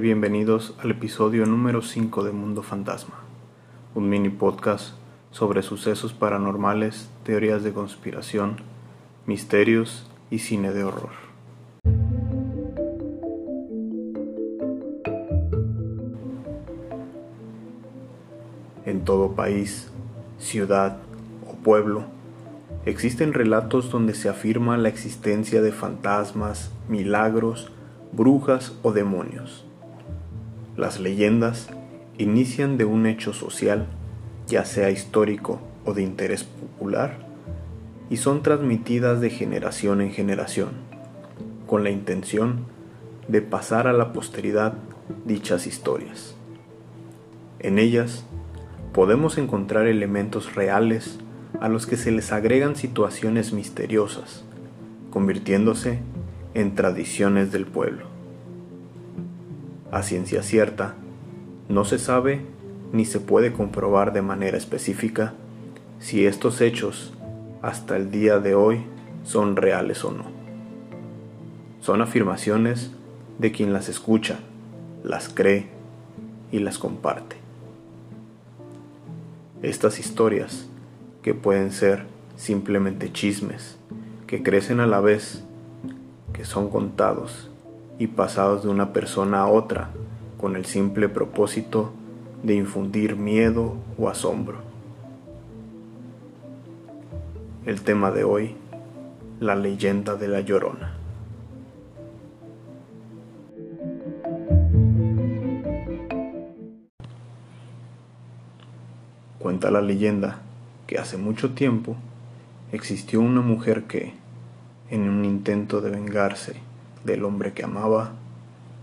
Bienvenidos al episodio número 5 de Mundo Fantasma, un mini podcast sobre sucesos paranormales, teorías de conspiración, misterios y cine de horror. En todo país, ciudad o pueblo, existen relatos donde se afirma la existencia de fantasmas, milagros, brujas o demonios. Las leyendas inician de un hecho social, ya sea histórico o de interés popular, y son transmitidas de generación en generación, con la intención de pasar a la posteridad dichas historias. En ellas podemos encontrar elementos reales a los que se les agregan situaciones misteriosas, convirtiéndose en tradiciones del pueblo. A ciencia cierta, no se sabe ni se puede comprobar de manera específica si estos hechos hasta el día de hoy son reales o no. Son afirmaciones de quien las escucha, las cree y las comparte. Estas historias, que pueden ser simplemente chismes, que crecen a la vez que son contados y pasados de una persona a otra con el simple propósito de infundir miedo o asombro. El tema de hoy, la leyenda de la Llorona. Cuenta la leyenda que hace mucho tiempo existió una mujer que, en un intento de vengarse del hombre que amaba,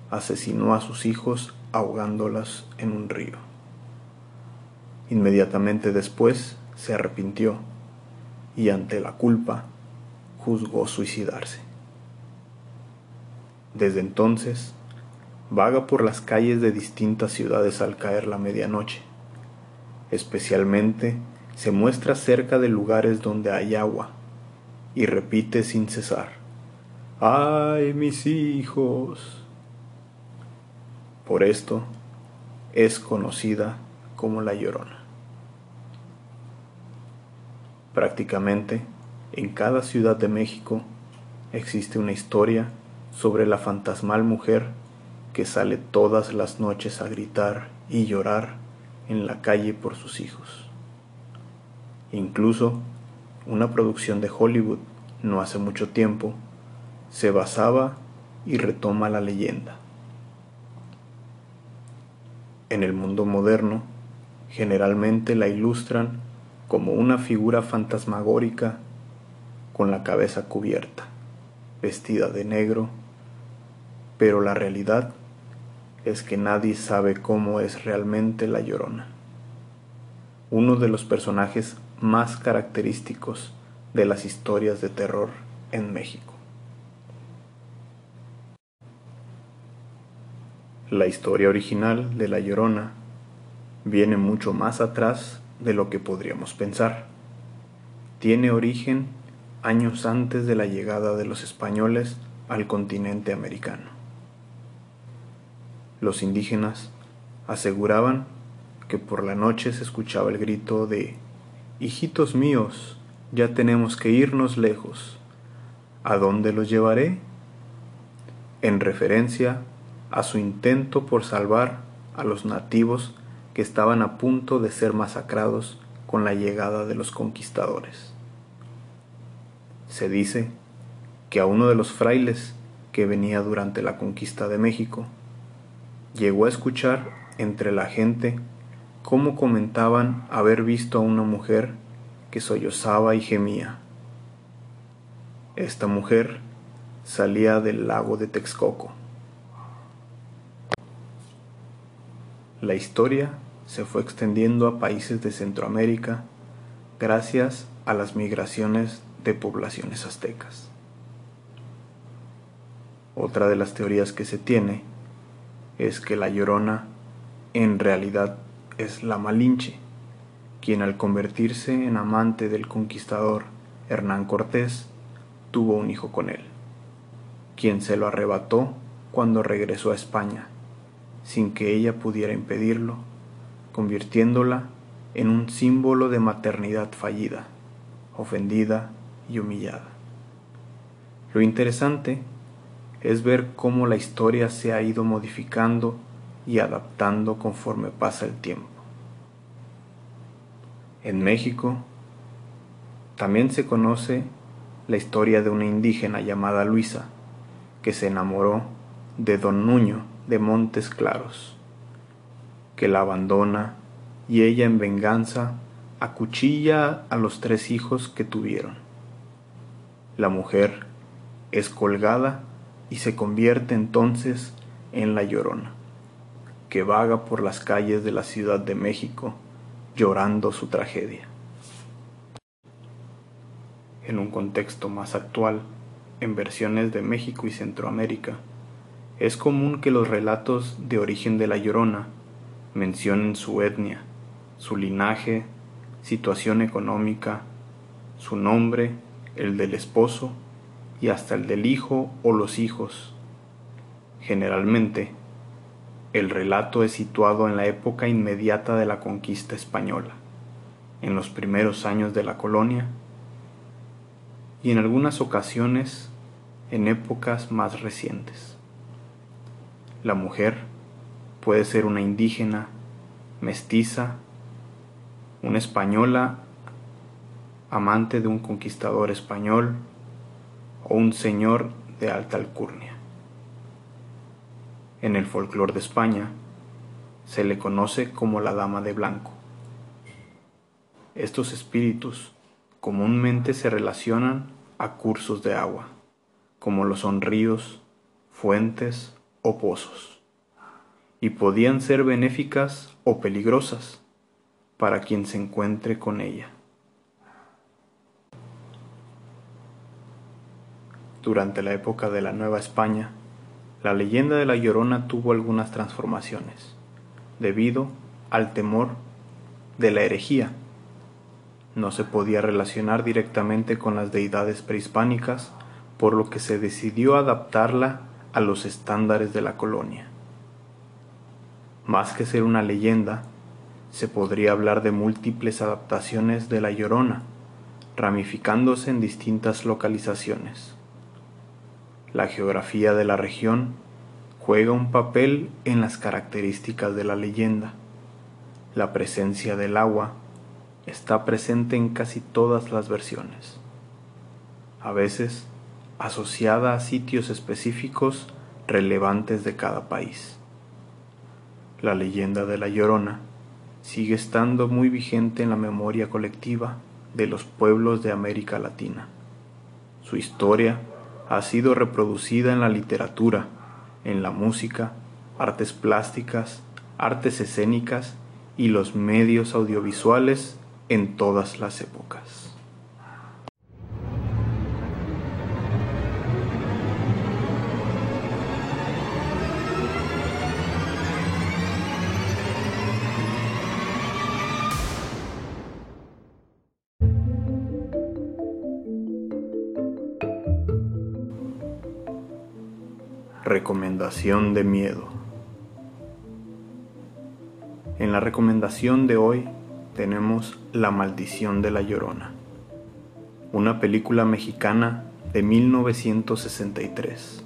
asesinó a sus hijos ahogándolas en un río. Inmediatamente después se arrepintió y ante la culpa juzgó suicidarse. Desde entonces, vaga por las calles de distintas ciudades al caer la medianoche. Especialmente se muestra cerca de lugares donde hay agua y repite sin cesar, ¡ay mis hijos! Por esto es conocida como la Llorona. Prácticamente en cada ciudad de México existe una historia sobre la fantasmal mujer que sale todas las noches a gritar y llorar en la calle por sus hijos. Incluso una producción de Hollywood no hace mucho tiempo, se basaba y retoma la leyenda. En el mundo moderno, generalmente la ilustran como una figura fantasmagórica con la cabeza cubierta, vestida de negro, pero la realidad es que nadie sabe cómo es realmente la llorona. Uno de los personajes más característicos de las historias de terror en México. La historia original de La Llorona viene mucho más atrás de lo que podríamos pensar. Tiene origen años antes de la llegada de los españoles al continente americano. Los indígenas aseguraban que por la noche se escuchaba el grito de Hijitos míos, ya tenemos que irnos lejos. ¿A dónde los llevaré? En referencia a su intento por salvar a los nativos que estaban a punto de ser masacrados con la llegada de los conquistadores. Se dice que a uno de los frailes que venía durante la conquista de México llegó a escuchar entre la gente cómo comentaban haber visto a una mujer que sollozaba y gemía. Esta mujer salía del lago de Texcoco. La historia se fue extendiendo a países de Centroamérica gracias a las migraciones de poblaciones aztecas. Otra de las teorías que se tiene es que la llorona en realidad es la Malinche, quien al convertirse en amante del conquistador Hernán Cortés, tuvo un hijo con él, quien se lo arrebató cuando regresó a España sin que ella pudiera impedirlo, convirtiéndola en un símbolo de maternidad fallida, ofendida y humillada. Lo interesante es ver cómo la historia se ha ido modificando y adaptando conforme pasa el tiempo. En México también se conoce la historia de una indígena llamada Luisa, que se enamoró de don Nuño de Montes Claros, que la abandona y ella en venganza acuchilla a los tres hijos que tuvieron. La mujer es colgada y se convierte entonces en la llorona, que vaga por las calles de la Ciudad de México llorando su tragedia. En un contexto más actual, en versiones de México y Centroamérica, es común que los relatos de origen de la Llorona mencionen su etnia, su linaje, situación económica, su nombre, el del esposo y hasta el del hijo o los hijos. Generalmente, el relato es situado en la época inmediata de la conquista española, en los primeros años de la colonia y en algunas ocasiones en épocas más recientes. La mujer puede ser una indígena, mestiza, una española, amante de un conquistador español o un señor de alta alcurnia. En el folclore de España se le conoce como la Dama de Blanco. Estos espíritus comúnmente se relacionan a cursos de agua, como lo son ríos, fuentes o pozos, y podían ser benéficas o peligrosas para quien se encuentre con ella. Durante la época de la Nueva España, la leyenda de la Llorona tuvo algunas transformaciones, debido al temor de la herejía. No se podía relacionar directamente con las deidades prehispánicas, por lo que se decidió adaptarla a los estándares de la colonia. Más que ser una leyenda, se podría hablar de múltiples adaptaciones de la Llorona, ramificándose en distintas localizaciones. La geografía de la región juega un papel en las características de la leyenda. La presencia del agua está presente en casi todas las versiones, a veces asociada a sitios específicos relevantes de cada país. La leyenda de la Llorona sigue estando muy vigente en la memoria colectiva de los pueblos de América Latina. Su historia ha sido reproducida en la literatura, en la música, artes plásticas, artes escénicas y los medios audiovisuales en todas las épocas. Recomendación de miedo. En la recomendación de hoy tenemos La maldición de la Llorona, una película mexicana de 1963.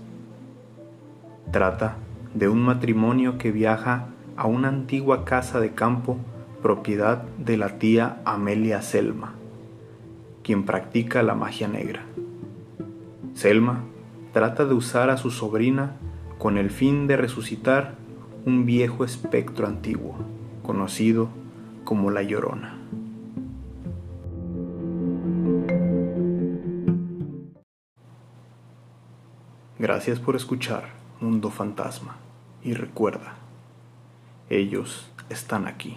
Trata de un matrimonio que viaja a una antigua casa de campo propiedad de la tía Amelia Selma, quien practica la magia negra. Selma trata de usar a su sobrina con el fin de resucitar un viejo espectro antiguo, conocido como la Llorona. Gracias por escuchar Mundo Fantasma y recuerda, ellos están aquí.